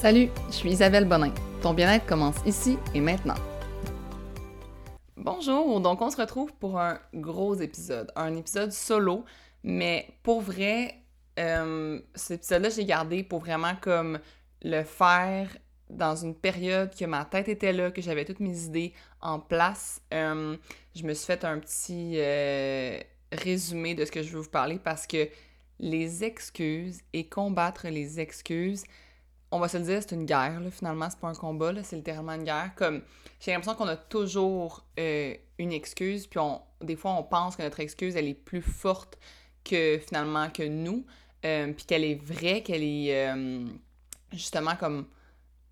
Salut, je suis Isabelle Bonin. Ton bien-être commence ici et maintenant. Bonjour, donc on se retrouve pour un gros épisode, un épisode solo, mais pour vrai, euh, cet épisode-là, j'ai gardé pour vraiment comme le faire dans une période que ma tête était là, que j'avais toutes mes idées en place. Euh, je me suis fait un petit euh, résumé de ce que je veux vous parler parce que les excuses et combattre les excuses, on va se le dire, c'est une guerre, là, finalement, c'est pas un combat, c'est littéralement une guerre. Comme, j'ai l'impression qu'on a toujours euh, une excuse, puis on, des fois, on pense que notre excuse, elle est plus forte que, finalement, que nous, euh, puis qu'elle est vraie, qu'elle est, euh, justement, comme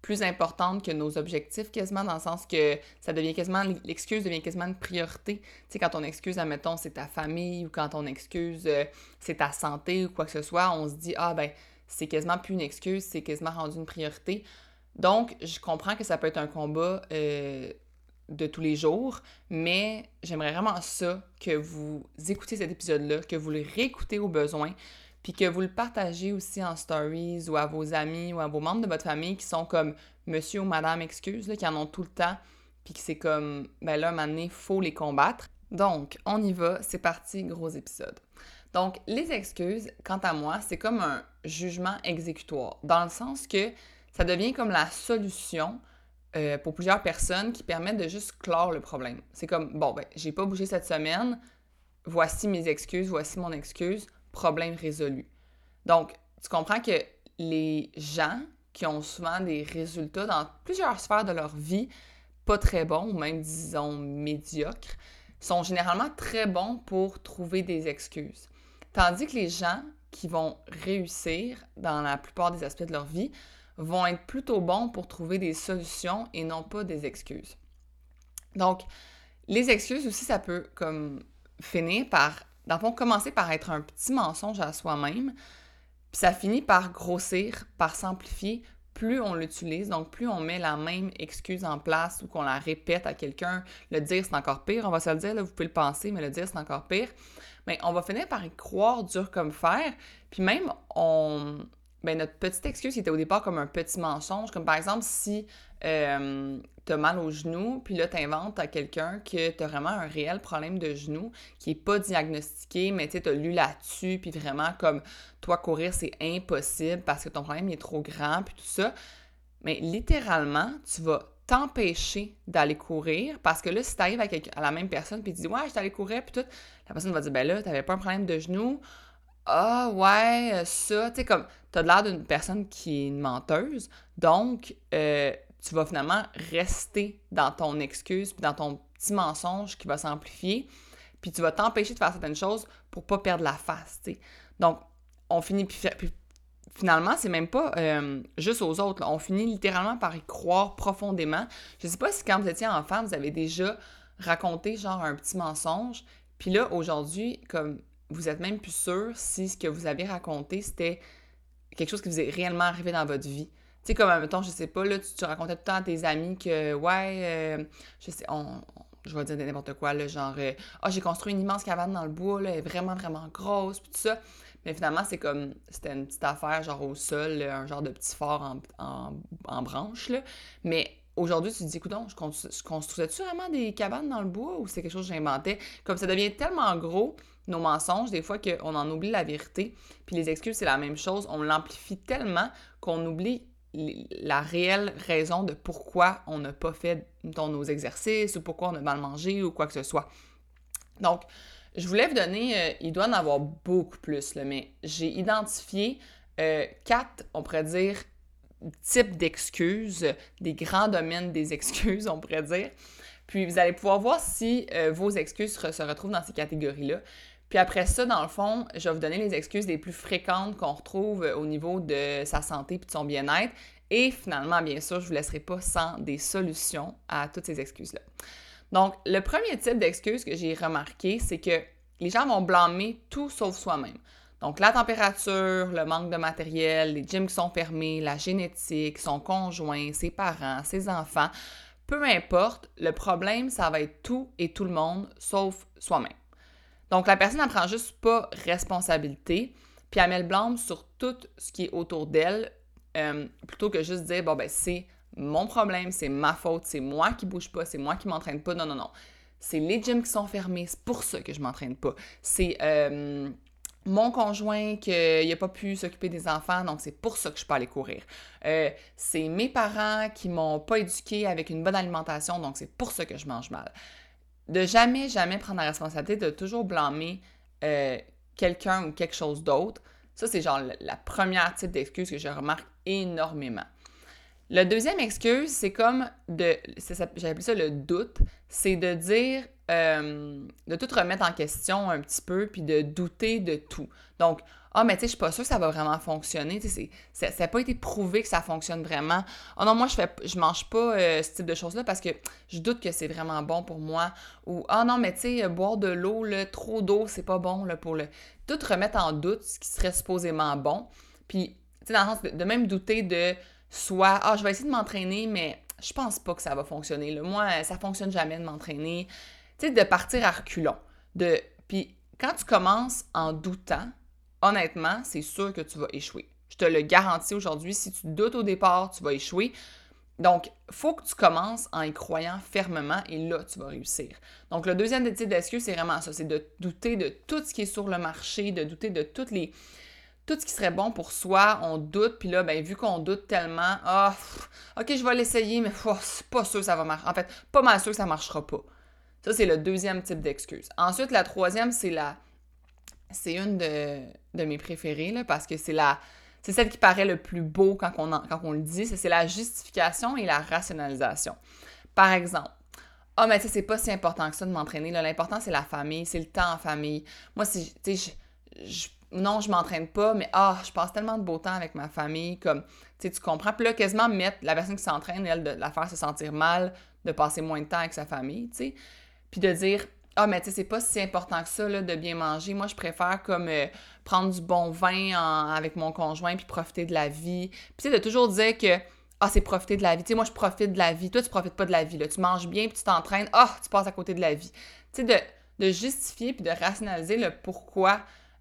plus importante que nos objectifs quasiment, dans le sens que ça devient quasiment, l'excuse devient quasiment une priorité. Tu sais, quand on excuse, admettons, c'est ta famille, ou quand on excuse, c'est ta santé, ou quoi que ce soit, on se dit, ah ben, c'est quasiment plus une excuse, c'est quasiment rendu une priorité. Donc, je comprends que ça peut être un combat euh, de tous les jours, mais j'aimerais vraiment ça que vous écoutez cet épisode-là, que vous le réécoutez au besoin, puis que vous le partagez aussi en stories ou à vos amis ou à vos membres de votre famille qui sont comme monsieur ou madame excuse, là, qui en ont tout le temps, puis que c'est comme, ben là, à un faut les combattre. Donc, on y va, c'est parti, gros épisode. Donc, les excuses, quant à moi, c'est comme un jugement exécutoire, dans le sens que ça devient comme la solution euh, pour plusieurs personnes qui permettent de juste clore le problème. C'est comme, bon, ben, j'ai pas bougé cette semaine, voici mes excuses, voici mon excuse, problème résolu. Donc, tu comprends que les gens qui ont souvent des résultats dans plusieurs sphères de leur vie, pas très bons, ou même, disons, médiocres, sont généralement très bons pour trouver des excuses. Tandis que les gens qui vont réussir dans la plupart des aspects de leur vie vont être plutôt bons pour trouver des solutions et non pas des excuses. Donc, les excuses aussi, ça peut comme finir par, dans le fond, commencer par être un petit mensonge à soi-même, puis ça finit par grossir, par s'amplifier plus on l'utilise, donc plus on met la même excuse en place ou qu'on la répète à quelqu'un, le dire c'est encore pire, on va se le dire, là, vous pouvez le penser, mais le dire c'est encore pire. Mais on va finir par y croire dur comme fer. Puis même, ben, notre petite excuse qui était au départ comme un petit mensonge, comme par exemple si euh, t'as mal au genou, puis là t'inventes à quelqu'un que t'as vraiment un réel problème de genou qui est pas diagnostiqué, mais tu t'as lu là-dessus, puis vraiment comme toi courir c'est impossible parce que ton problème est trop grand, puis tout ça. Mais littéralement, tu vas t'empêcher d'aller courir parce que là, si t'arrives à, à la même personne puis tu dis Ouais, je allé courir, puis tout, la personne va dire Ben là, t'avais pas un problème de genou. Ah, ouais, ça. Tu sais, comme, t'as l'air d'une personne qui est une menteuse. Donc, euh, tu vas finalement rester dans ton excuse puis dans ton petit mensonge qui va s'amplifier. Puis tu vas t'empêcher de faire certaines choses pour pas perdre la face. Donc, on finit, puis, puis finalement, c'est même pas euh, juste aux autres. On finit littéralement par y croire profondément. Je sais pas si quand vous étiez enfant, vous avez déjà raconté genre un petit mensonge. Puis là, aujourd'hui, comme vous êtes même plus sûr si ce que vous avez raconté, c'était quelque chose qui vous est réellement arrivé dans votre vie. Sais, comme, mettons, je sais pas, là, tu, racontais tout le temps à tes amis que, ouais, euh, je sais, on, je vais dire n'importe quoi, là, genre, euh, ah, j'ai construit une immense cabane dans le bois, là, elle est vraiment, vraiment grosse, puis tout ça. Mais finalement, c'est comme, c'était une petite affaire, genre au sol, un genre de petit fort en, en, branche, là. Mais aujourd'hui, tu te dis, écoute, je, je construisais-tu vraiment des cabanes dans le bois ou c'est quelque chose que j'inventais? Comme ça devient tellement gros, nos mensonges, des fois qu'on en oublie la vérité. Puis les excuses, c'est la même chose. On l'amplifie tellement qu'on oublie la réelle raison de pourquoi on n'a pas fait nos exercices ou pourquoi on a mal mangé ou quoi que ce soit. Donc, je voulais vous donner, euh, il doit en avoir beaucoup plus, mais j'ai identifié euh, quatre, on pourrait dire, types d'excuses, des grands domaines des excuses, on pourrait dire. Puis vous allez pouvoir voir si euh, vos excuses se retrouvent dans ces catégories-là. Puis après ça, dans le fond, je vais vous donner les excuses les plus fréquentes qu'on retrouve au niveau de sa santé et de son bien-être. Et finalement, bien sûr, je ne vous laisserai pas sans des solutions à toutes ces excuses-là. Donc, le premier type d'excuse que j'ai remarqué, c'est que les gens vont blâmer tout sauf soi-même. Donc, la température, le manque de matériel, les gyms qui sont fermés, la génétique, son conjoint, ses parents, ses enfants, peu importe, le problème, ça va être tout et tout le monde sauf soi-même. Donc, la personne ne prend juste pas responsabilité, puis elle met le blâme sur tout ce qui est autour d'elle, euh, plutôt que juste dire, bon, ben, c'est mon problème, c'est ma faute, c'est moi qui bouge pas, c'est moi qui m'entraîne pas. Non, non, non. C'est les gyms qui sont fermés, c'est pour ça que je m'entraîne pas. C'est euh, mon conjoint qui n'a pas pu s'occuper des enfants, donc c'est pour ça que je peux aller courir. Euh, c'est mes parents qui m'ont pas éduqué avec une bonne alimentation, donc c'est pour ça que je mange mal. De jamais, jamais prendre la responsabilité de toujours blâmer quelqu'un ou quelque chose d'autre. Ça, c'est genre la première type d'excuse que je remarque énormément. Le deuxième excuse, c'est comme de. J'ai appelé ça le doute. C'est de dire. Euh, de tout remettre en question un petit peu, puis de douter de tout. Donc, ah, mais tu sais, je suis pas sûre que ça va vraiment fonctionner. Tu sais, ça n'a pas été prouvé que ça fonctionne vraiment. Ah oh non, moi, je fais, je mange pas euh, ce type de choses-là parce que je doute que c'est vraiment bon pour moi. Ou, ah non, mais tu sais, boire de l'eau, trop d'eau, c'est pas bon pour le. Tout remettre en doute ce qui serait supposément bon. Puis, tu sais, dans le sens de même douter de soit ah je vais essayer de m'entraîner mais je pense pas que ça va fonctionner moi ça fonctionne jamais de m'entraîner tu sais de partir à reculons de puis quand tu commences en doutant honnêtement c'est sûr que tu vas échouer je te le garantis aujourd'hui si tu doutes au départ tu vas échouer donc, faut que tu commences en y croyant fermement et là, tu vas réussir. Donc, le deuxième type d'excuse, c'est vraiment ça, c'est de douter de tout ce qui est sur le marché, de douter de tout ce qui serait bon pour soi, on doute, puis là, ben, vu qu'on doute tellement, ah, ok, je vais l'essayer, mais c'est pas sûr que ça va marcher. En fait, pas mal sûr que ça marchera pas. Ça, c'est le deuxième type d'excuse. Ensuite, la troisième, c'est la. C'est une de, mes préférées, parce que c'est la. C'est celle qui paraît le plus beau quand on, le dit, c'est la justification et la rationalisation. Par exemple, ah, mais tu sais, c'est pas si important que ça de m'entraîner. L'important, c'est la famille, c'est le temps en famille. Moi, si, tu sais, non, je m'entraîne pas, mais ah, je passe tellement de beau temps avec ma famille, comme, tu tu comprends. Puis là, quasiment mettre la personne qui s'entraîne, elle, de la faire se sentir mal, de passer moins de temps avec sa famille, tu sais. Puis de dire, ah, mais tu sais, c'est pas si important que ça, là, de bien manger. Moi, je préfère, comme, euh, prendre du bon vin avec mon conjoint, puis profiter de la vie. Puis, tu sais, de toujours dire que, ah, c'est profiter de la vie. Tu sais, moi, je profite de la vie. Toi, tu profites pas de la vie. Tu manges bien, puis tu t'entraînes. Ah, tu passes à côté de la vie. Tu sais, de, justifier, puis de rationaliser le pourquoi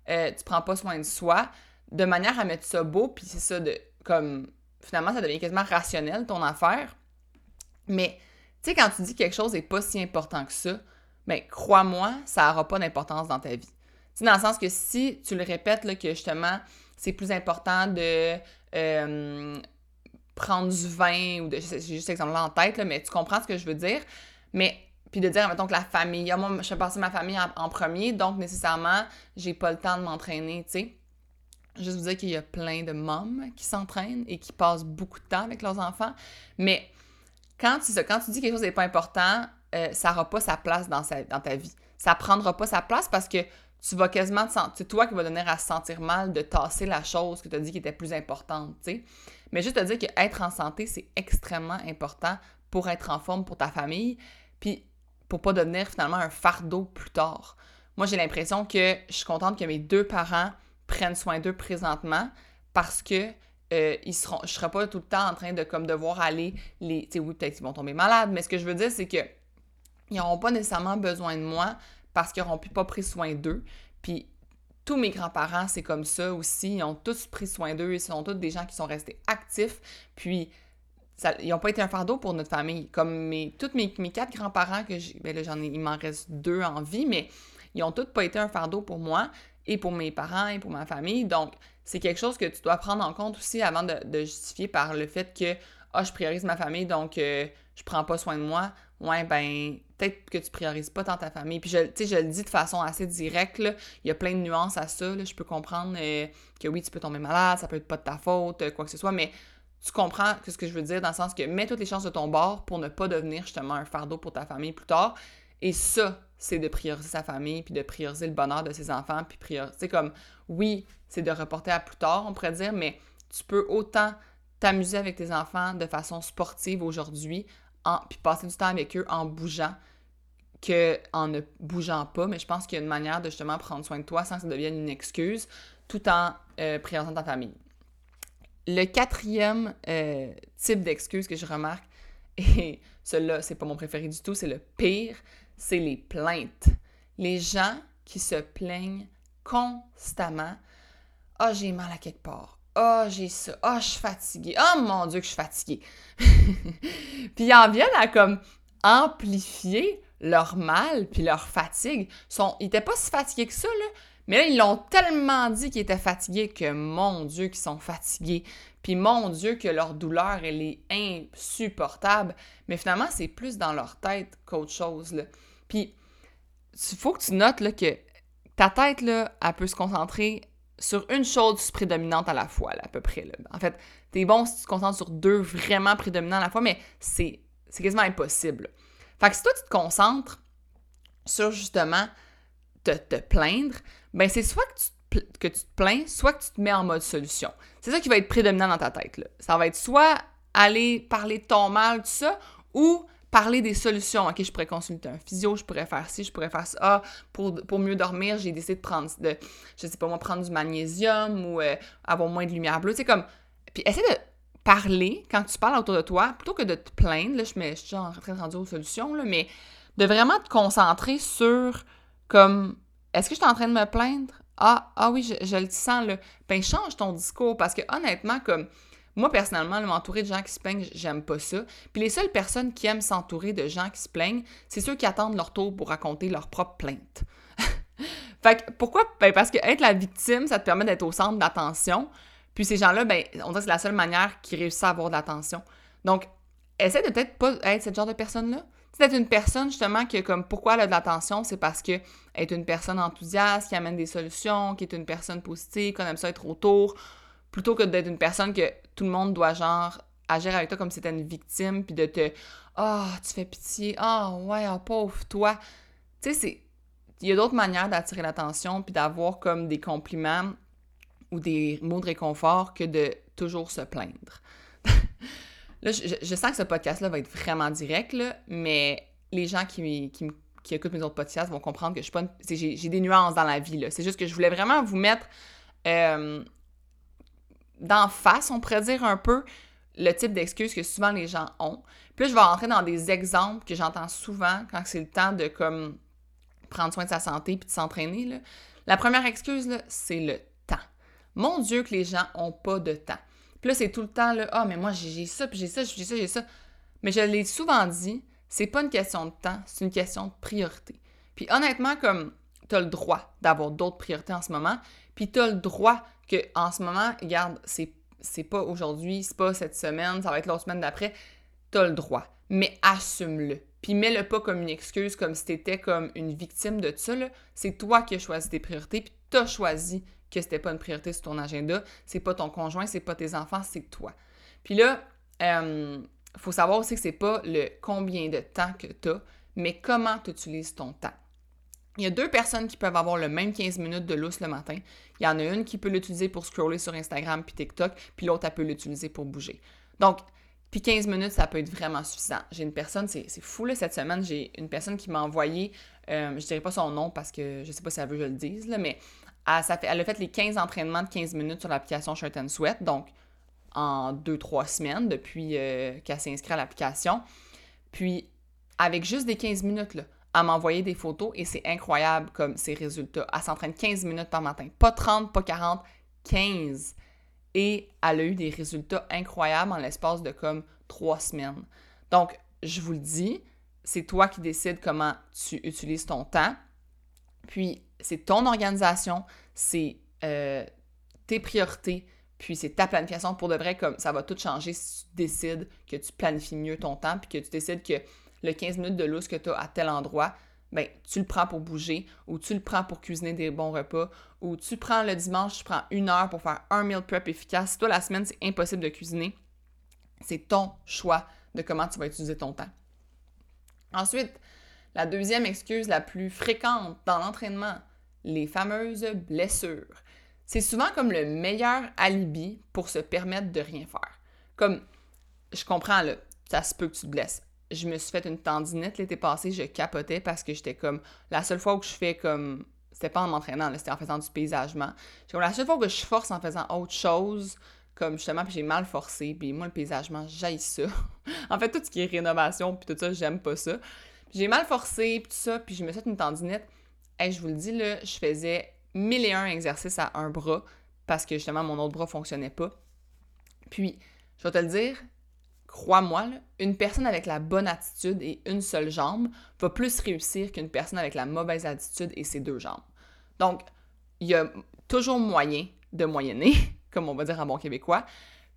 euh, tu prends pas soin de soi, de manière à mettre ça beau, puis c'est ça de comme finalement ça devient quasiment rationnel ton affaire. Mais tu sais quand tu dis quelque chose n'est pas si important que ça, ben crois-moi, ça n'aura pas d'importance dans ta vie. C'est dans le sens que si tu le répètes là, que justement c'est plus important de euh, prendre du vin ou de j'ai juste exemple là en tête là, mais tu comprends ce que je veux dire. Mais puis de dire, mettons que la famille, ah, moi, je fais passer ma famille en, premier, donc nécessairement, j'ai pas le temps de m'entraîner, tu sais. Juste vous dire qu'il y a plein de mômes qui s'entraînent et qui passent beaucoup de temps avec leurs enfants. Mais quand tu, quand tu dis quelque chose n'est pas important, euh, ça n'aura pas sa place dans, dans ta vie. Ça prendra pas sa place parce que tu vas quasiment te sentir, c'est toi qui vas donner à se sentir mal de tasser la chose que tu as dit qui était plus importante. Mais juste te dire qu'être en santé, c'est extrêmement important pour être en forme pour ta famille. Puis pour pas devenir finalement un fardeau plus tard. Moi, j'ai l'impression que je suis contente que mes deux parents prennent soin d'eux présentement parce que euh, ils seront, je serai pas tout le temps en train de comme devoir aller les, tu sais oui peut-être qu'ils vont tomber malades, mais ce que je veux dire c'est que ils n'auront pas nécessairement besoin de moi parce qu'ils n'auront pas pris soin d'eux. Puis tous mes grands-parents, c'est comme ça aussi. Ils ont tous pris soin d'eux. Ils sont tous des gens qui sont restés actifs. Puis ils n'ont pas été un fardeau pour notre famille. Comme mes, tous mes, quatre grands-parents, que j'ai, ben là, j'en ai, il m'en reste deux en vie, mais ils ont tous pas été un fardeau pour moi et pour mes parents et pour ma famille. Donc, c'est quelque chose que tu dois prendre en compte aussi avant de, justifier par le fait que, ah, je priorise ma famille, donc euh, je prends pas soin de moi. Ouais, ben, peut-être que tu priorises pas tant ta famille. Puis, je, je le dis de façon assez directe, là. Il y a plein de nuances à ça, Je peux comprendre euh, que oui, tu peux tomber malade, ça peut être pas de ta faute, euh, quoi que ce soit, mais tu comprends ce que je veux dire dans le sens que mets toutes les chances de ton bord pour ne pas devenir justement un fardeau pour ta famille plus tard. Et ça, c'est de prioriser sa famille, puis de prioriser le bonheur de ses enfants, puis prioriser comme, oui, c'est de reporter à plus tard, on pourrait dire, mais tu peux autant t'amuser avec tes enfants de façon sportive aujourd'hui, puis passer du temps avec eux en bougeant que en ne bougeant pas. Mais je pense qu'il y a une manière de justement prendre soin de toi sans que ça devienne une excuse, tout en euh, priorisant ta famille. Le quatrième euh, type d'excuse que je remarque, et celui-là, c'est pas mon préféré du tout, c'est le pire, c'est les plaintes. Les gens qui se plaignent constamment. Ah, j'ai mal à quelque part. Oh, j'ai ça, oh, je suis fatiguée, oh mon Dieu que je suis fatiguée. puis ils en viennent à comme amplifier leur mal puis leur fatigue. Ils étaient pas si fatigués que ça, là. Mais là, ils l'ont tellement dit qu'ils étaient fatigués que, mon Dieu, qu'ils sont fatigués. Puis, mon Dieu, que leur douleur, elle est insupportable. Mais finalement, c'est plus dans leur tête qu'autre chose, là. Puis, il faut que tu notes, là, que ta tête, là, elle peut se concentrer sur une chose prédominante à la fois, à peu près. Là. En fait, t'es bon si tu te concentres sur deux vraiment prédominants à la fois, mais c'est quasiment impossible. Fait que si toi, tu te concentres sur justement te, plaindre, ben c'est soit que tu, que tu te plains, soit que tu te mets en mode solution. C'est ça qui va être prédominant dans ta tête. Là. Ça va être soit aller parler de ton mal, tout ça, ou parler des solutions. OK, je pourrais consulter un physio, je pourrais faire ci, je pourrais faire ça. Pour, pour mieux dormir, j'ai décidé de prendre, de, je sais pas moi, prendre du magnésium ou euh, avoir moins de lumière bleue. C'est comme... Puis essaie de parler quand tu parles autour de toi, plutôt que de te plaindre, là, je, mets, je suis en train de rendre aux solutions, là, mais de vraiment te concentrer sur, comme, est-ce que je suis en train de me plaindre? Ah, ah oui, je, je le sens, là. Ben, change ton discours, parce que honnêtement, comme, moi, personnellement, m'entourer de gens qui se plaignent, j'aime pas ça. Puis les seules personnes qui aiment s'entourer de gens qui se plaignent, c'est ceux qui attendent leur tour pour raconter leur propre plainte. fait que pourquoi? Ben parce que être la victime, ça te permet d'être au centre d'attention. Puis ces gens-là, ben, on dirait que c'est la seule manière qu'ils réussissent à avoir de l'attention. Donc, essaie de peut-être pas être ce genre de personne-là. C'est une personne, justement, que comme pourquoi elle a de l'attention, c'est parce que est une personne enthousiaste, qui amène des solutions, qui est une personne positive, qu'on aime ça être autour, plutôt que d'être une personne que tout le monde doit genre agir avec toi comme si c'était une victime, puis de te Ah, tu fais pitié, ah ouais, oh, pauvre toi. Tu sais, c'est. Il y a d'autres manières d'attirer l'attention puis d'avoir comme des compliments ou des mots de réconfort que de toujours se plaindre. là, je, sens que ce podcast-là va être vraiment direct, là, mais les gens qui, qui, qui, écoutent mes autres podcasts vont comprendre que je suis pas. J'ai des nuances dans la vie, là. C'est juste que je voulais vraiment vous mettre. Euh, d'en face, on pourrait dire un peu, le type d'excuses que souvent les gens ont. Puis là, je vais rentrer dans des exemples que j'entends souvent quand c'est le temps de comme prendre soin de sa santé puis de s'entraîner. La première excuse, c'est le temps. Mon Dieu que les gens ont pas de temps. Puis là, c'est tout le temps ah, mais moi j'ai ça, puis j'ai ça, j'ai ça, j'ai ça. Mais je l'ai souvent dit, c'est pas une question de temps, c'est une question de priorité. Puis honnêtement, comme tu as le droit d'avoir d'autres priorités en ce moment, puis tu as le droit que en ce moment, regarde, c'est, c'est pas aujourd'hui, c'est pas cette semaine, ça va être l'autre semaine d'après, t'as le droit. Mais assume-le. Puis mets-le pas comme une excuse, comme si t'étais comme une victime de ça, là. C'est toi qui as choisi tes priorités, puis t'as choisi que c'était pas une priorité sur ton agenda. C'est pas ton conjoint, c'est pas tes enfants, c'est toi. Puis là, euh, faut savoir aussi que c'est pas le combien de temps que t'as, mais comment tu utilises ton temps. Il y a deux personnes qui peuvent avoir le même 15 minutes de lousse le matin. Il y en a une qui peut l'utiliser pour scroller sur Instagram puis TikTok, puis l'autre, elle peut l'utiliser pour bouger. Donc, puis 15 minutes, ça peut être vraiment suffisant. J'ai une personne, c'est fou là, cette semaine, j'ai une personne qui m'a envoyé, euh, je dirais pas son nom parce que je sais pas si elle veut que je le dise, là, mais elle, ça fait, elle a fait les 15 entraînements de 15 minutes sur l'application Shirt and Sweat, donc en 2-3 semaines depuis euh, qu'elle s'est inscrite à l'application. Puis, avec juste des 15 minutes, là, à m'envoyer des photos et c'est incroyable comme ses résultats. Elle s'entraîne 15 minutes par matin. Pas 30, pas 40, 15. Et elle a eu des résultats incroyables en l'espace de comme trois semaines. Donc, je vous le dis, c'est toi qui décides comment tu utilises ton temps. Puis, c'est ton organisation, c'est euh, tes priorités, puis c'est ta planification pour de vrai, comme ça va tout changer si tu décides que tu planifies mieux ton temps, puis que tu décides que le 15 minutes de lousse que tu as à tel endroit, ben, tu le prends pour bouger, ou tu le prends pour cuisiner des bons repas, ou tu prends le dimanche, tu prends une heure pour faire un meal prep efficace. Si toi, la semaine, c'est impossible de cuisiner, c'est ton choix de comment tu vas utiliser ton temps. Ensuite, la deuxième excuse la plus fréquente dans l'entraînement, les fameuses blessures. C'est souvent comme le meilleur alibi pour se permettre de rien faire. Comme, je comprends, là, ça se peut que tu te blesses je me suis fait une tendinite l'été passé, je capotais parce que j'étais comme la seule fois où je fais comme c'était pas en m'entraînant, c'était en faisant du paysagement. Comme la seule fois que je force en faisant autre chose, comme justement, puis j'ai mal forcé, puis moi le paysagement, j'aille ça. en fait, tout ce qui est rénovation, puis tout ça, j'aime pas ça. J'ai mal forcé, puis tout ça, puis je me suis fait une tendinite. et je vous le dis, là, je faisais mille et un exercices à un bras, parce que justement mon autre bras fonctionnait pas. Puis, je vais te le dire, crois-moi, une personne avec la bonne attitude et une seule jambe va plus réussir qu'une personne avec la mauvaise attitude et ses deux jambes. Donc, il y a toujours moyen de moyenner, comme on va dire en bon québécois.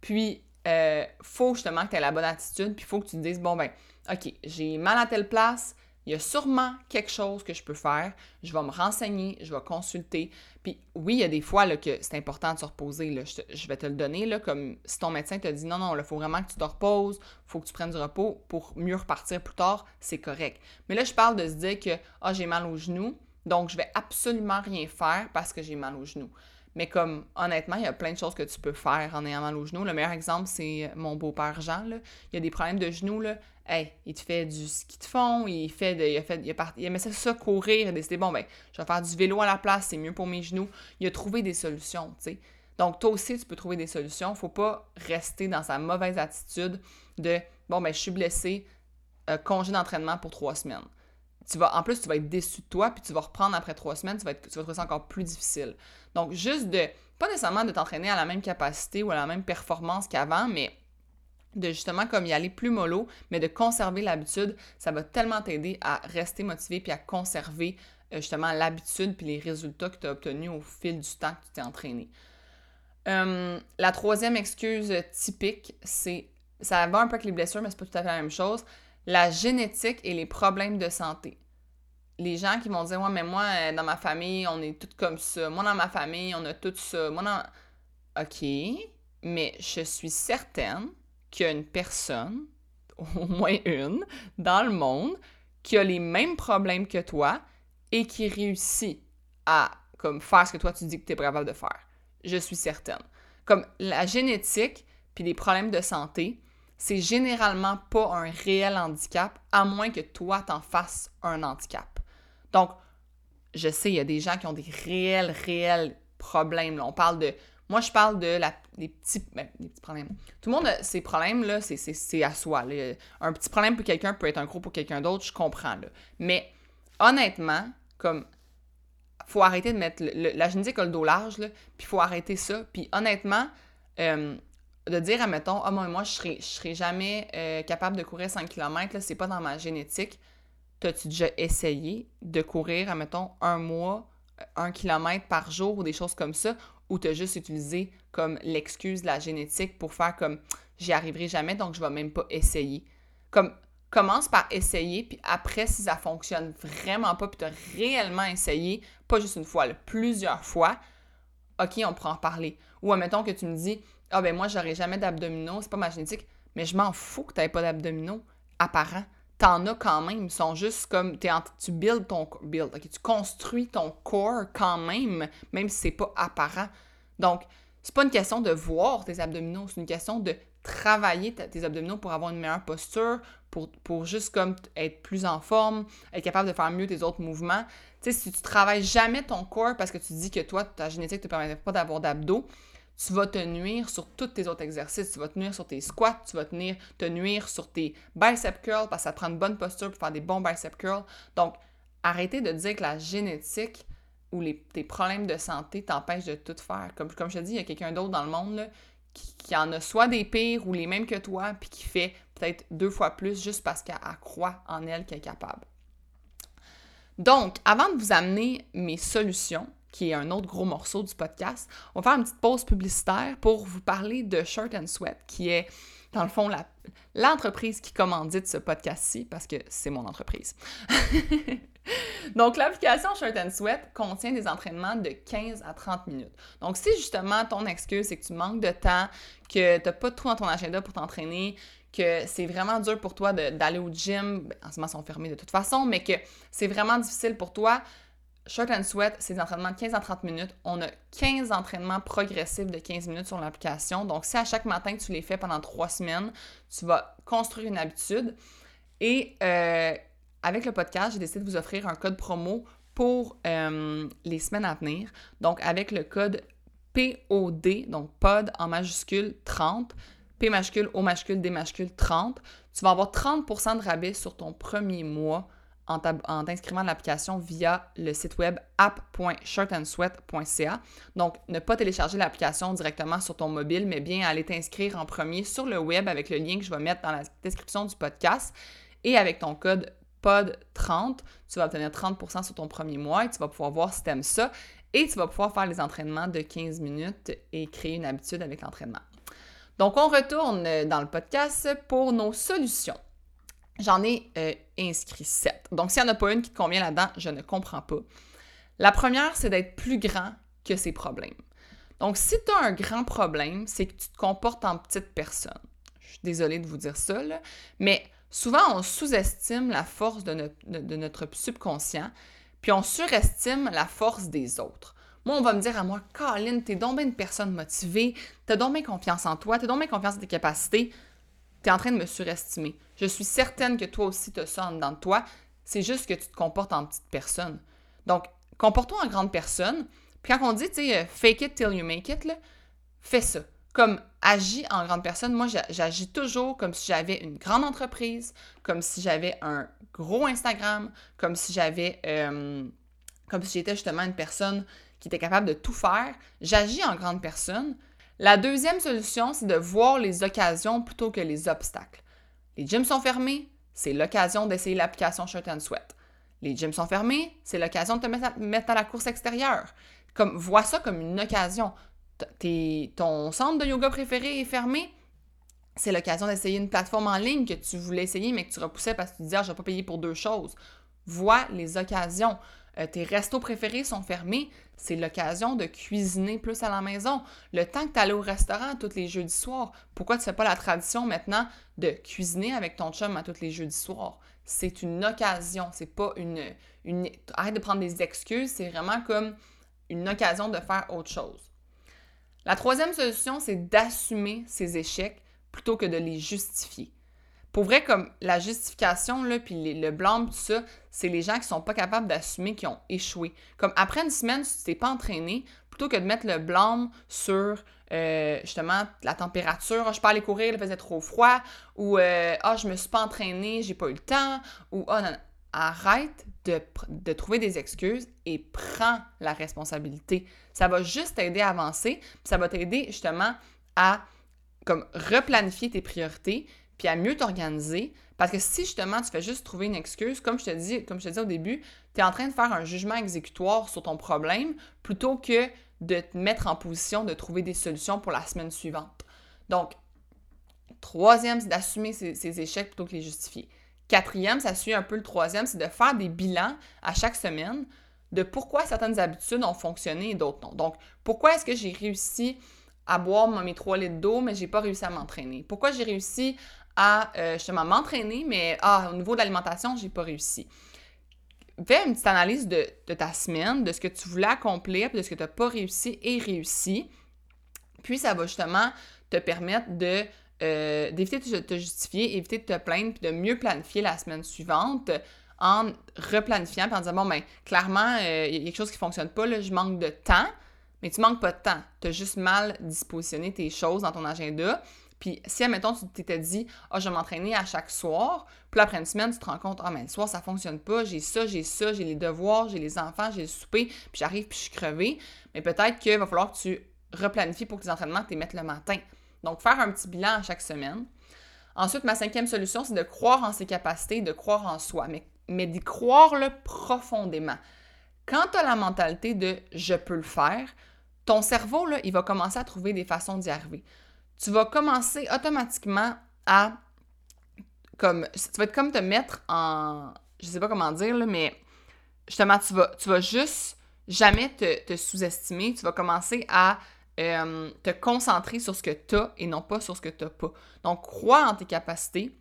Puis, euh, faut justement que tu aies la bonne attitude, puis il faut que tu te dises, bon ben, ok, j'ai mal à telle place, il y a sûrement quelque chose que je peux faire, je vais me renseigner, je vais consulter. Puis oui, il y a des fois là, que c'est important de se reposer, je, vais te le donner, là, comme si ton médecin te dit non, non, il faut vraiment que tu te reposes, il faut que tu prennes du repos pour mieux repartir plus tard, c'est correct. Mais là, je parle de se dire que ah, j'ai mal au genou, donc je vais absolument rien faire parce que j'ai mal au genou. Mais comme, honnêtement, il y a plein de choses que tu peux faire en ayant mal au genou. Le meilleur exemple, c'est mon beau-père Jean. Là. Il a des problèmes de genoux. Là. Hey, il te fait du ski de fond, il fait de, il a fait, il, a il aimait ça, courir, il a décidé, bon, ben, je vais faire du vélo à la place, c'est mieux pour mes genoux. Il a trouvé des solutions, tu sais. Donc, toi aussi, tu peux trouver des solutions. Faut pas rester dans sa mauvaise attitude de, bon, ben, je suis blessé, euh, congé d'entraînement pour trois semaines tu vas, en plus, tu vas être déçu de toi, puis tu vas reprendre après trois semaines, tu vas, être, tu vas trouver ça encore plus difficile. Donc, juste de, pas nécessairement de t'entraîner à la même capacité ou à la même performance qu'avant, mais de justement comme y aller plus mollo, mais de conserver l'habitude, ça va tellement t'aider à rester motivé puis à conserver euh, justement l'habitude puis les résultats que tu as obtenus au fil du temps que tu t'es entraîné. Hum, la troisième excuse typique, c'est ça va un peu avec les blessures, mais c'est pas tout à fait la même chose la génétique et les problèmes de santé. Les gens qui vont dire Ouais, mais moi, euh, dans ma famille, on est toutes comme ça. Moi, dans ma famille, on a tout ça. Moi, dans. OK, mais je suis certaine qu'il y a une personne, au moins une, dans le monde, qui a les mêmes problèmes que toi et qui réussit à comme faire ce que toi tu dis que tu es de faire. Je suis certaine. Comme la génétique puis les problèmes de santé, c'est généralement pas un réel handicap, à moins que toi t'en fasses un handicap. Donc, je sais, il y a des gens qui ont des réels, réels problèmes. On parle de. Moi, je parle de la, des, petits, ben, petits problèmes. Tout le monde a ces problèmes-là, c'est à soi. Un petit problème pour quelqu'un peut être un gros pour quelqu'un d'autre, je comprends. Là. Mais honnêtement, comme faut arrêter de mettre la génétique a le dos large, puis il faut arrêter ça. Puis honnêtement, euh, de dire, admettons, ah, moi, moi, je serai, je serai jamais euh, capable de courir 5 km, c'est pas dans ma génétique. T'as-tu déjà essayé de courir, admettons, un mois, euh, un kilomètre par jour ou des choses comme ça, ou t'as juste utilisé comme l'excuse de la génétique pour faire comme j'y arriverai jamais, donc je vais même pas essayer. Comme commence par essayer, puis après, si ça fonctionne vraiment pas, puis t'as réellement essayé, pas juste une fois, plusieurs fois, ok, on pourra en parler. Ou admettons que tu me dis, ah ben moi, j'aurais jamais d'abdominaux, c'est pas ma génétique. Mais je m'en fous que tu n'aies pas d'abdominaux apparents. T'en as quand même. Ils sont juste comme. En, tu build ton. Build, tu construis ton corps quand même, même si c'est pas apparent. Donc, c'est pas une question de voir tes abdominaux, c'est une question de travailler tes abdominaux pour avoir une meilleure posture, pour, juste comme être plus en forme, être capable de faire mieux tes autres mouvements. Tu sais, si tu travailles jamais ton corps parce que tu dis que toi, ta génétique te permet pas d'avoir d'abdos, tu vas te nuire sur tous tes autres exercices. Tu vas te nuire sur tes squats, tu vas te nuire, te nuire sur tes bicep curls parce que ça prend une bonne posture pour faire des bons bicep curls. Donc, arrêtez de dire que la génétique ou les, tes problèmes de santé t'empêchent de tout faire. Comme, comme je te dis, il y a quelqu'un d'autre dans le monde qui, en a soit des pires ou les mêmes que toi, puis qui fait peut-être deux fois plus juste parce qu'elle croit en elle qu'elle est capable. Donc, avant de vous amener mes solutions, qui est un autre gros morceau du podcast, on va faire une petite pause publicitaire pour vous parler de Shirt and Sweat, qui est dans le fond l'entreprise qui commandite ce podcast-ci, parce que c'est mon entreprise. Donc, l'application Shirt and Sweat contient des entraînements de 15 à 30 minutes. Donc, si justement ton excuse, c'est que tu manques de temps, que tu n'as pas de trou dans ton agenda pour t'entraîner, que c'est vraiment dur pour toi d'aller au gym, ben, en ce moment, ils sont fermés de toute façon, mais que c'est vraiment difficile pour toi, Short and Sweat, c'est des entraînements de 15 à 30 minutes. On a 15 entraînements progressifs de 15 minutes sur l'application. Donc, si à chaque matin tu les fais pendant trois semaines, tu vas construire une habitude. Et euh, avec le podcast, j'ai décidé de vous offrir un code promo pour euh, les semaines à venir. Donc, avec le code POD, donc POD en majuscule 30, P majuscule, O majuscule, D majuscule 30, tu vas avoir 30% de rabais sur ton premier mois en t'inscrivant à l'application via le site web app.shirtandsweat.ca. Donc, ne pas télécharger l'application directement sur ton mobile, mais bien aller t'inscrire en premier sur le web avec le lien que je vais mettre dans la description du podcast. Et avec ton code POD30, tu vas obtenir 30% sur ton premier mois et tu vas pouvoir voir si tu aimes ça. Et tu vas pouvoir faire les entraînements de 15 minutes et créer une habitude avec l'entraînement. Donc, on retourne dans le podcast pour nos solutions. J'en ai euh, inscrit sept. Donc, s'il n'y en a pas une qui te convient là-dedans, je ne comprends pas. La première, c'est d'être plus grand que ses problèmes. Donc, si tu as un grand problème, c'est que tu te comportes en petite personne. Je suis désolée de vous dire ça, mais souvent, on sous-estime la force de notre, subconscient, puis on surestime la force des autres. Moi, on va me dire à moi, Colin, t'es donc bien une personne motivée, t'as donc bien confiance en toi, t'as donc bien confiance en tes capacités. T'es en train de me surestimer. Je suis certaine que toi aussi tu ça en dedans de toi. C'est juste que tu te comportes en petite personne. Donc, comporte-toi en grande personne. Puis quand on dit, tu sais, euh, fake it till you make it, fais ça. Comme agis en grande personne. Moi, j'agis toujours comme si j'avais une grande entreprise, comme si j'avais un gros Instagram, comme si j'avais, euh, comme si j'étais justement une personne qui était capable de tout faire. J'agis en grande personne. La deuxième solution, c'est de voir les occasions plutôt que les obstacles. Les gyms sont fermés, c'est l'occasion d'essayer l'application Shirt and Sweat. Les gyms sont fermés, c'est l'occasion de te mettre à, la course extérieure. Comme, vois ça comme une occasion. ton centre de yoga préféré est fermé, c'est l'occasion d'essayer une plateforme en ligne que tu voulais essayer, mais que tu repoussais parce que tu disais, ah, je vais pas payer pour deux choses. Vois les occasions. Euh, tes restos préférés sont fermés, c'est l'occasion de cuisiner plus à la maison. Le temps que tu allais au restaurant tous les jeudis soirs, pourquoi tu ne fais pas la tradition maintenant de cuisiner avec ton chum à tous les jeudis soirs? C'est une occasion, c'est pas une, une... Arrête de prendre des excuses, c'est vraiment comme une occasion de faire autre chose. La troisième solution, c'est d'assumer ses échecs plutôt que de les justifier. Pour vrai, comme la justification, là, puis le blâme, tout ça, c'est les gens qui sont pas capables d'assumer qu'ils ont échoué. Comme après une semaine, si tu t'es pas entraîné, plutôt que de mettre le blâme sur euh, justement la température, ah, je peux aller courir, il faisait trop froid, ou euh, ah, je me suis pas entraîné, j'ai pas eu le temps, ou ah, non, non. Arrête de, de, trouver des excuses et prends la responsabilité. Ça va juste t'aider à avancer, puis ça va t'aider justement à comme replanifier tes priorités, puis à mieux t'organiser. Parce que si justement tu fais juste trouver une excuse, comme je te dis, comme je te disais au début, tu es en train de faire un jugement exécutoire sur ton problème plutôt que de te mettre en position de trouver des solutions pour la semaine suivante. Donc, troisième, c'est d'assumer ses, échecs plutôt que les justifier. Quatrième, ça suit un peu le troisième, c'est de faire des bilans à chaque semaine de pourquoi certaines habitudes ont fonctionné et d'autres non. Donc, pourquoi est-ce que j'ai réussi à boire mes 3 litres d'eau, mais j'ai pas réussi à m'entraîner? Pourquoi j'ai réussi à euh, justement m'entraîner, mais ah, au niveau de l'alimentation, j'ai pas réussi. Fais une petite analyse de, ta semaine, de ce que tu voulais accomplir, puis de ce que tu n'as pas réussi et réussi. Puis ça va justement te permettre de euh, d'éviter de te justifier, éviter de te plaindre, puis de mieux planifier la semaine suivante en replanifiant, puis en disant, bon, ben, clairement, euh, il y a quelque chose qui ne fonctionne pas, je manque de temps, mais tu manques pas de temps. Tu as juste mal dispositionné tes choses dans ton agenda. Puis si, admettons, tu t'étais dit, ah, oh, je vais m'entraîner à chaque soir, puis après une semaine, tu te rends compte, ah, mais le soir, ça fonctionne pas, j'ai ça, j'ai ça, j'ai les devoirs, j'ai les enfants, j'ai le souper, puis j'arrive, puis je suis crevée. Mais peut-être qu'il va falloir que tu replanifies pour que tes entraînements, tu le matin. Donc, faire un petit bilan à chaque semaine. Ensuite, ma cinquième solution, c'est de croire en ses capacités, de croire en soi, mais, mais d'y croire le profondément. Quand tu as la mentalité de je peux le faire, ton cerveau, là, il va commencer à trouver des façons d'y arriver tu vas commencer automatiquement à comme tu vas être comme te mettre en je sais pas comment dire là, mais justement tu vas tu vas juste jamais te, sous-estimer, tu vas commencer à euh, te concentrer sur ce que tu as et non pas sur ce que tu n'as pas. Donc crois en tes capacités.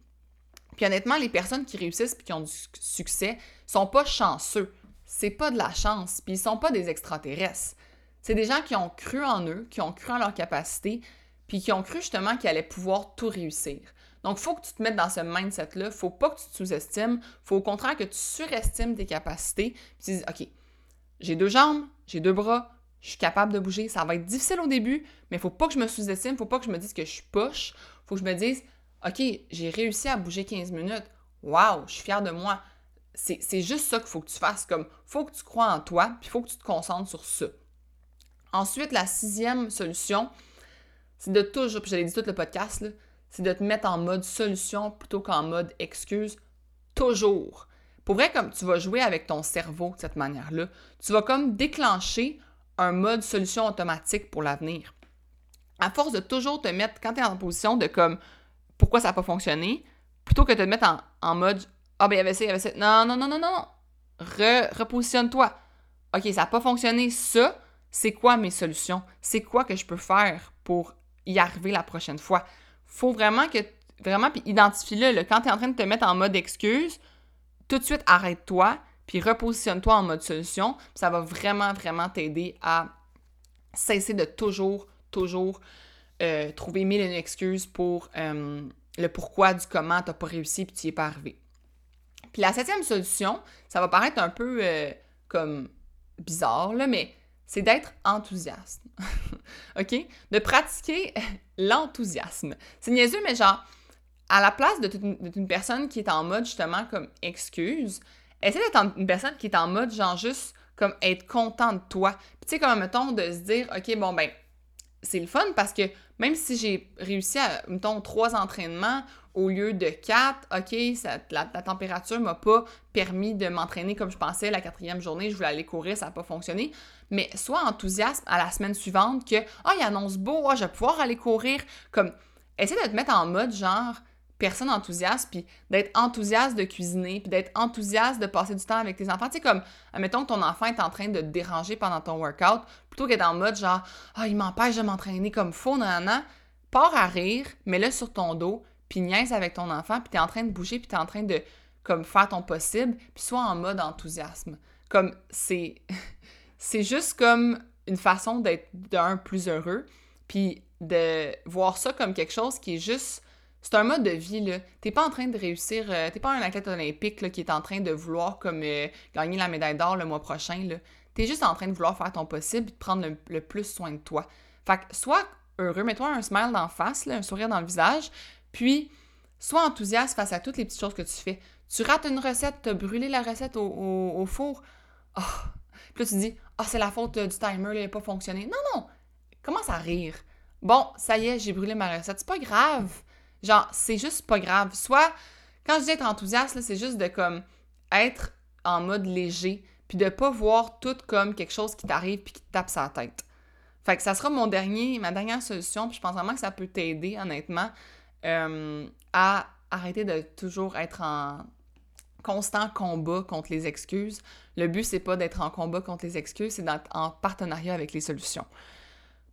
Puis honnêtement, les personnes qui réussissent et qui ont du succès sont pas chanceux. C'est pas de la chance, puis ils sont pas des extraterrestres. C'est des gens qui ont cru en eux, qui ont cru en leurs capacités, puis qui ont cru justement qu'ils allaient pouvoir tout réussir. Donc, il faut que tu te mettes dans ce mindset-là. Faut pas que tu te sous-estimes. Faut au contraire que tu surestimes tes capacités. Puis tu dis, OK, j'ai deux jambes, j'ai deux bras, je suis capable de bouger. Ça va être difficile au début, mais faut pas que je me sous-estime. Faut pas que je me dise que je suis poche. Faut que je me dise, OK, j'ai réussi à bouger 15 minutes. Waouh, je suis fière de moi. c'est juste ça qu'il faut que tu fasses. Comme, faut que tu crois en toi, puis faut que tu te concentres sur ça. Ensuite, la sixième solution, c'est de toujours, puis je l'ai dit tout le podcast, c'est de te mettre en mode solution plutôt qu'en mode excuse. Toujours. Pour vrai, comme tu vas jouer avec ton cerveau de cette manière-là, tu vas comme déclencher un mode solution automatique pour l'avenir. À force de toujours te mettre, quand tu es en position de comme pourquoi ça n'a pas fonctionné, plutôt que de te mettre en, en mode ah, ben, il y avait ça, il y avait ça. Non, non, non, non, non. repositionne-toi. OK, ça n'a pas fonctionné. Ça, c'est quoi mes solutions? C'est quoi que je peux faire pour y arriver la prochaine fois? Faut vraiment que. Vraiment, puis identifie-le. Quand tu es en train de te mettre en mode excuse, tout de suite, arrête-toi, puis repositionne-toi en mode solution. ça va vraiment, vraiment t'aider à cesser de toujours, toujours euh, trouver mille une excuses pour euh, le pourquoi du comment t'as pas réussi puis tu n'y es pas arrivé. Puis la septième solution, ça va paraître un peu euh, comme bizarre, là, mais c'est d'être enthousiaste. OK? De pratiquer l'enthousiasme. C'est niaiseux, mais genre, à la place d'être une, personne qui est en mode justement comme excuse, essaie d'être une personne qui est en mode genre juste comme être content de toi. Puis tu sais, comme mettons, de se dire, OK, bon, ben, c'est le fun parce que même si j'ai réussi à, mettons, trois entraînements au lieu de 4, OK, la, température m'a pas permis de m'entraîner comme je pensais la quatrième journée, je voulais aller courir, ça n'a pas fonctionné. Mais sois enthousiaste à la semaine suivante que, ah, il annonce beau, ah, je vais pouvoir aller courir. Comme, essaie de te mettre en mode genre, personne enthousiaste, puis d'être enthousiaste de cuisiner, puis d'être enthousiaste de passer du temps avec tes enfants. Tu sais, comme, admettons que ton enfant est en train de déranger pendant ton workout, plutôt qu'être en mode genre, ah, il m'empêche de m'entraîner comme faux, nan, pars à rire, mets-le sur ton dos, puis niaise avec ton enfant, puis t'es en train de bouger, puis t'es en train de comme faire ton possible, puis sois en mode enthousiasme. Comme c'est c'est juste comme une façon d'être d'un plus heureux, puis de voir ça comme quelque chose qui est juste c'est un mode de vie là. T'es pas en train de réussir, euh, t'es pas un athlète olympique là, qui est en train de vouloir comme euh, gagner la médaille d'or le mois prochain là. T'es juste en train de vouloir faire ton possible et de prendre le, le, plus soin de toi. Fait que sois heureux, mets-toi un smile d'en face, là, un sourire dans le visage, puis, sois enthousiaste face à toutes les petites choses que tu fais. Tu rates une recette, tu as brûlé la recette au, four. Oh. Puis là, tu dis, ah, c'est la faute du timer, il n'a pas fonctionné. Non, non. Commence à rire. Bon, ça y est, j'ai brûlé ma recette. C'est pas grave. Genre, c'est juste pas grave. Soit, quand je dis être enthousiaste, c'est juste de comme être en mode léger, puis de pas voir tout comme quelque chose qui t'arrive puis qui te tape sa tête. Fait que ça sera mon dernier, ma dernière solution, puis je pense vraiment que ça peut t'aider, honnêtement. Euh, à arrêter de toujours être en constant combat contre les excuses. Le but, c'est pas d'être en combat contre les excuses, c'est d'être en partenariat avec les solutions.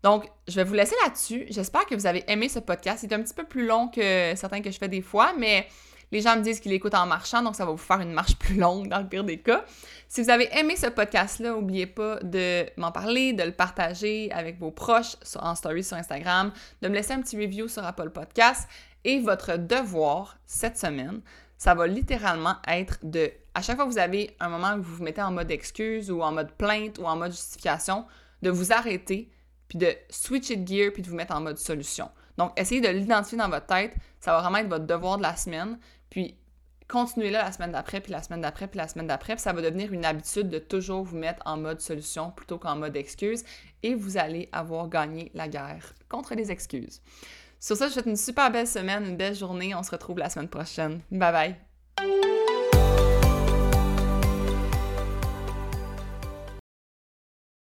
Donc, je vais vous laisser là-dessus. J'espère que vous avez aimé ce podcast. C'est un petit peu plus long que certains que je fais des fois, mais les gens me disent qu'ils l'écoutent en marchant, donc ça va vous faire une marche plus longue dans le pire des cas. Si vous avez aimé ce podcast-là, n'oubliez pas de m'en parler, de le partager avec vos proches en story sur Instagram, de me laisser un petit review sur Apple Podcast. Et votre devoir cette semaine, ça va littéralement être de, à chaque fois que vous avez un moment où vous vous mettez en mode excuse ou en mode plainte ou en mode justification, de vous arrêter, puis de switcher de gear, puis de vous mettre en mode solution. Donc, essayez de l'identifier dans votre tête. Ça va vraiment être votre devoir de la semaine. Puis, continuez là la semaine d'après, puis la semaine d'après, puis la semaine d'après. Puis, ça va devenir une habitude de toujours vous mettre en mode solution plutôt qu'en mode excuse. Et vous allez avoir gagné la guerre contre les excuses. Sur ça, je vous souhaite une super belle semaine, une belle journée. On se retrouve la semaine prochaine. Bye bye!